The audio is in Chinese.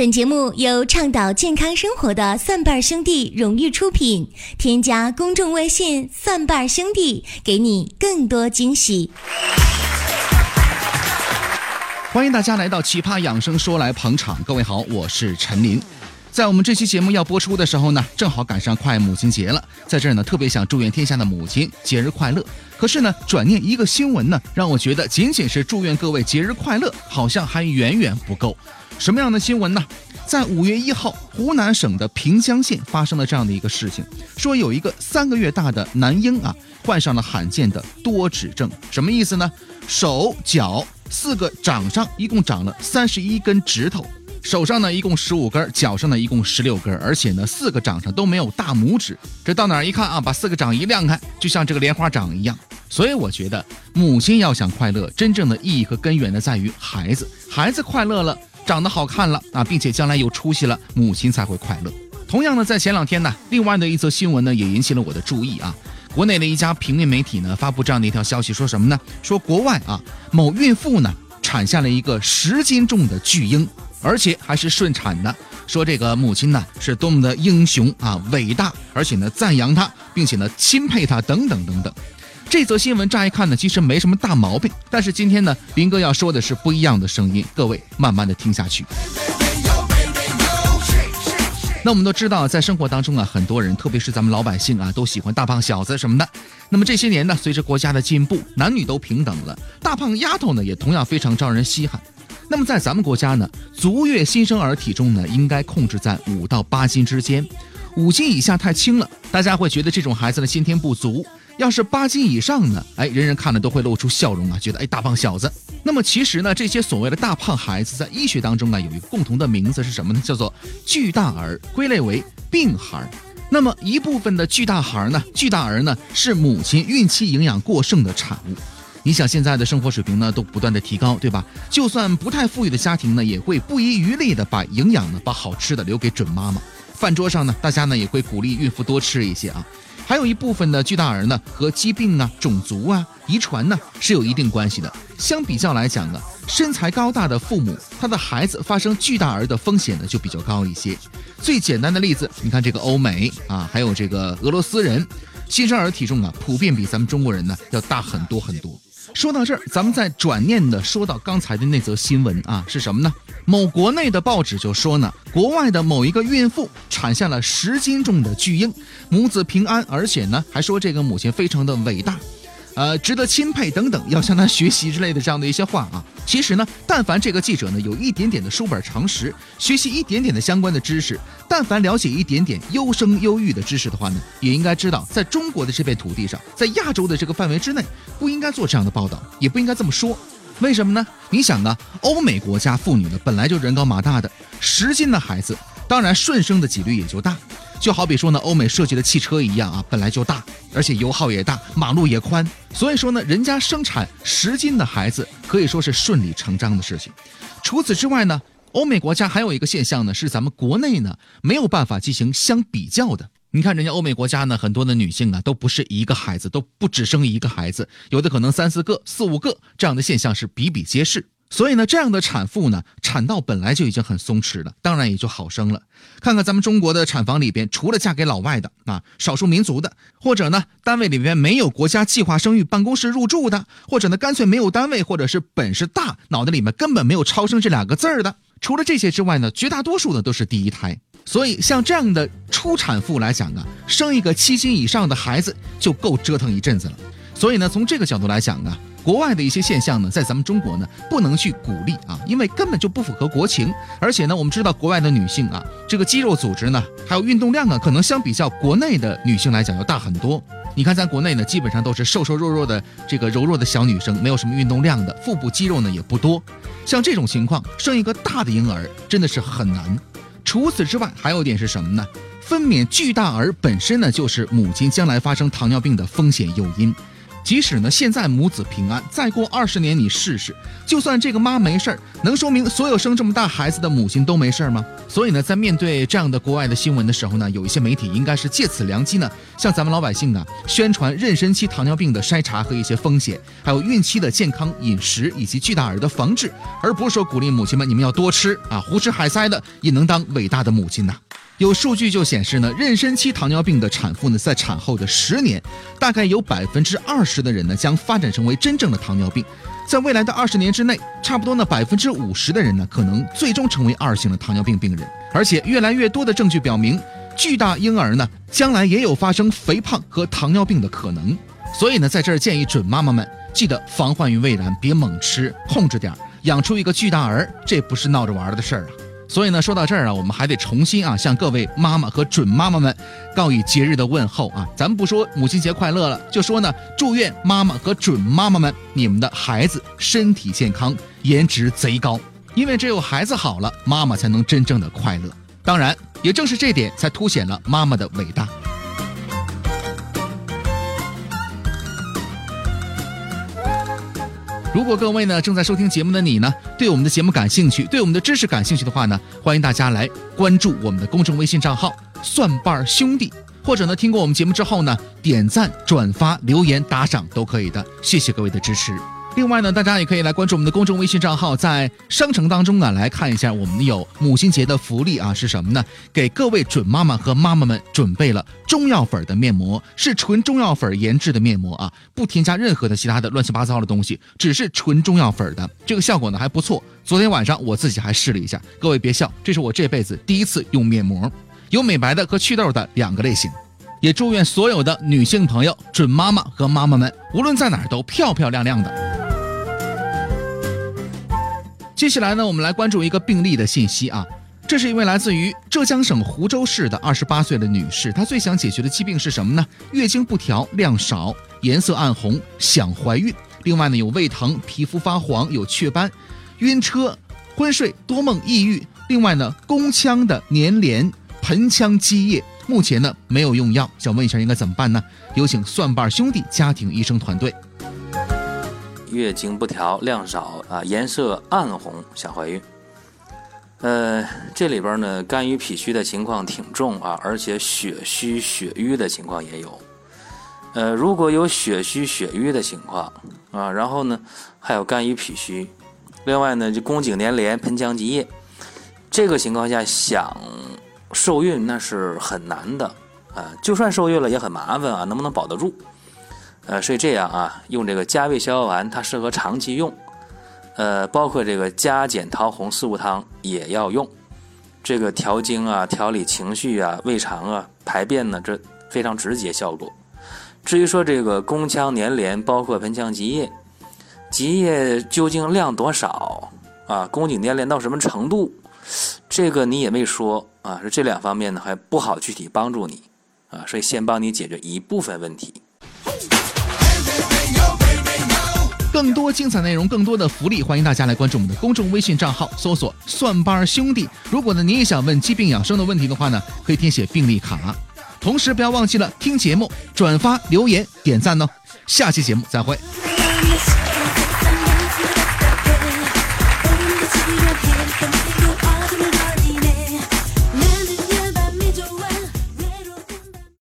本节目由倡导健康生活的蒜瓣兄弟荣誉出品。添加公众微信“蒜瓣兄弟”，给你更多惊喜。欢迎大家来到《奇葩养生说》来捧场。各位好，我是陈琳。在我们这期节目要播出的时候呢，正好赶上快母亲节了，在这儿呢，特别想祝愿天下的母亲节日快乐。可是呢，转念一个新闻呢，让我觉得仅仅是祝愿各位节日快乐，好像还远远不够。什么样的新闻呢？在五月一号，湖南省的平江县发生了这样的一个事情，说有一个三个月大的男婴啊，患上了罕见的多指症。什么意思呢？手脚四个掌上一共长了三十一根指头，手上呢一共十五根，脚上呢一共十六根，而且呢四个掌上都没有大拇指。这到哪儿一看啊，把四个掌一亮开，就像这个莲花掌一样。所以我觉得，母亲要想快乐，真正的意义和根源呢，在于孩子，孩子快乐了。长得好看了啊，并且将来有出息了，母亲才会快乐。同样呢，在前两天呢，另外的一则新闻呢，也引起了我的注意啊。国内的一家平面媒体呢，发布这样的一条消息，说什么呢？说国外啊，某孕妇呢，产下了一个十斤重的巨婴，而且还是顺产的。说这个母亲呢，是多么的英雄啊，伟大，而且呢，赞扬她，并且呢，钦佩她，等等等等。这则新闻乍一看呢，其实没什么大毛病。但是今天呢，林哥要说的是不一样的声音，各位慢慢的听下去。那我们都知道，在生活当中啊，很多人，特别是咱们老百姓啊，都喜欢大胖小子什么的。那么这些年呢，随着国家的进步，男女都平等了，大胖丫头呢，也同样非常招人稀罕。那么在咱们国家呢，足月新生儿体重呢，应该控制在五到八斤之间，五斤以下太轻了，大家会觉得这种孩子的先天不足。要是八斤以上呢？哎，人人看了都会露出笑容啊，觉得哎大胖小子。那么其实呢，这些所谓的大胖孩子，在医学当中啊，有一个共同的名字是什么呢？叫做巨大儿，归类为病孩。那么一部分的巨大孩呢，巨大儿呢，是母亲孕期营养过剩的产物。你想现在的生活水平呢，都不断的提高，对吧？就算不太富裕的家庭呢，也会不遗余力的把营养呢，把好吃的留给准妈妈。饭桌上呢，大家呢也会鼓励孕妇多吃一些啊。还有一部分的巨大儿呢，和疾病啊、种族啊、遗传呢是有一定关系的。相比较来讲呢，身材高大的父母，他的孩子发生巨大儿的风险呢就比较高一些。最简单的例子，你看这个欧美啊，还有这个俄罗斯人，新生儿体重啊普遍比咱们中国人呢要大很多很多。说到这儿，咱们再转念的说到刚才的那则新闻啊，是什么呢？某国内的报纸就说呢，国外的某一个孕妇产下了十斤重的巨婴，母子平安，而且呢还说这个母亲非常的伟大。呃，值得钦佩等等，要向他学习之类的这样的一些话啊。其实呢，但凡这个记者呢有一点点的书本常识，学习一点点的相关的知识，但凡了解一点点优生优育的知识的话呢，也应该知道，在中国的这片土地上，在亚洲的这个范围之内，不应该做这样的报道，也不应该这么说。为什么呢？你想啊，欧美国家妇女呢本来就人高马大的，十斤的孩子，当然顺生的几率也就大。就好比说呢，欧美设计的汽车一样啊，本来就大，而且油耗也大，马路也宽，所以说呢，人家生产十斤的孩子可以说是顺理成章的事情。除此之外呢，欧美国家还有一个现象呢，是咱们国内呢没有办法进行相比较的。你看人家欧美国家呢，很多的女性啊，都不是一个孩子，都不只生一个孩子，有的可能三四个、四五个，这样的现象是比比皆是。所以呢，这样的产妇呢，产道本来就已经很松弛了，当然也就好生了。看看咱们中国的产房里边，除了嫁给老外的啊，少数民族的，或者呢，单位里边没有国家计划生育办公室入住的，或者呢，干脆没有单位，或者是本事大，脑袋里面根本没有超生这两个字儿的。除了这些之外呢，绝大多数呢都是第一胎。所以像这样的初产妇来讲啊，生一个七斤以上的孩子就够折腾一阵子了。所以呢，从这个角度来讲啊。国外的一些现象呢，在咱们中国呢，不能去鼓励啊，因为根本就不符合国情。而且呢，我们知道国外的女性啊，这个肌肉组织呢，还有运动量啊，可能相比较国内的女性来讲要大很多。你看咱国内呢，基本上都是瘦瘦弱弱的这个柔弱的小女生，没有什么运动量的，腹部肌肉呢也不多。像这种情况，生一个大的婴儿真的是很难。除此之外，还有一点是什么呢？分娩巨大儿本身呢，就是母亲将来发生糖尿病的风险诱因。即使呢现在母子平安，再过二十年你试试，就算这个妈没事儿，能说明所有生这么大孩子的母亲都没事儿吗？所以呢，在面对这样的国外的新闻的时候呢，有一些媒体应该是借此良机呢，向咱们老百姓啊宣传妊娠期糖尿病的筛查和一些风险，还有孕期的健康饮食以及巨大儿的防治，而不是说鼓励母亲们你们要多吃啊，胡吃海塞的也能当伟大的母亲呐。有数据就显示呢，妊娠期糖尿病的产妇呢，在产后的十年，大概有百分之二十的人呢，将发展成为真正的糖尿病。在未来的二十年之内，差不多呢，百分之五十的人呢，可能最终成为二型的糖尿病病人。而且，越来越多的证据表明，巨大婴儿呢，将来也有发生肥胖和糖尿病的可能。所以呢，在这儿建议准妈妈们，记得防患于未然，别猛吃，控制点儿，养出一个巨大儿，这不是闹着玩儿的事儿啊。所以呢，说到这儿啊，我们还得重新啊，向各位妈妈和准妈妈们告以节日的问候啊。咱们不说母亲节快乐了，就说呢，祝愿妈妈和准妈妈们，你们的孩子身体健康，颜值贼高。因为只有孩子好了，妈妈才能真正的快乐。当然，也正是这点，才凸显了妈妈的伟大。如果各位呢正在收听节目的你呢，对我们的节目感兴趣，对我们的知识感兴趣的话呢，欢迎大家来关注我们的公众微信账号“蒜瓣兄弟”，或者呢听过我们节目之后呢，点赞、转发、留言、打赏都可以的，谢谢各位的支持。另外呢，大家也可以来关注我们的公众微信账号，在商城当中啊，来看一下我们有母亲节的福利啊，是什么呢？给各位准妈妈和妈妈们准备了中药粉的面膜，是纯中药粉研制的面膜啊，不添加任何的其他的乱七八糟的东西，只是纯中药粉的，这个效果呢还不错。昨天晚上我自己还试了一下，各位别笑，这是我这辈子第一次用面膜，有美白的和祛痘的两个类型。也祝愿所有的女性朋友、准妈妈和妈妈们，无论在哪儿都漂漂亮亮的。接下来呢，我们来关注一个病例的信息啊。这是一位来自于浙江省湖州市的二十八岁的女士，她最想解决的疾病是什么呢？月经不调、量少、颜色暗红，想怀孕。另外呢，有胃疼、皮肤发黄、有雀斑、晕车、昏睡、多梦、抑郁。另外呢，宫腔的粘连、盆腔积液，目前呢没有用药，想问一下应该怎么办呢？有请蒜瓣兄弟家庭医生团队。月经不调、量少啊，颜色暗红，想怀孕。呃，这里边呢，肝郁脾虚的情况挺重啊，而且血虚血瘀的情况也有。呃，如果有血虚血瘀的情况啊，然后呢，还有肝郁脾虚，另外呢，就宫颈粘连、盆腔积液，这个情况下想受孕那是很难的啊，就算受孕了也很麻烦啊，能不能保得住？呃，所以这样啊，用这个加味逍遥丸，它适合长期用。呃，包括这个加减桃红四物汤也要用。这个调经啊，调理情绪啊，胃肠啊，排便呢，这非常直接效果。至于说这个宫腔粘连，包括盆腔积液，积液究竟量多少啊？宫颈粘连到什么程度？这个你也没说啊。这两方面呢，还不好具体帮助你啊。所以先帮你解决一部分问题。更多精彩内容，更多的福利，欢迎大家来关注我们的公众微信账号，搜索“蒜瓣兄弟”。如果呢你也想问疾病养生的问题的话呢，可以填写病历卡。同时不要忘记了听节目、转发、留言、点赞哦。下期节目再会。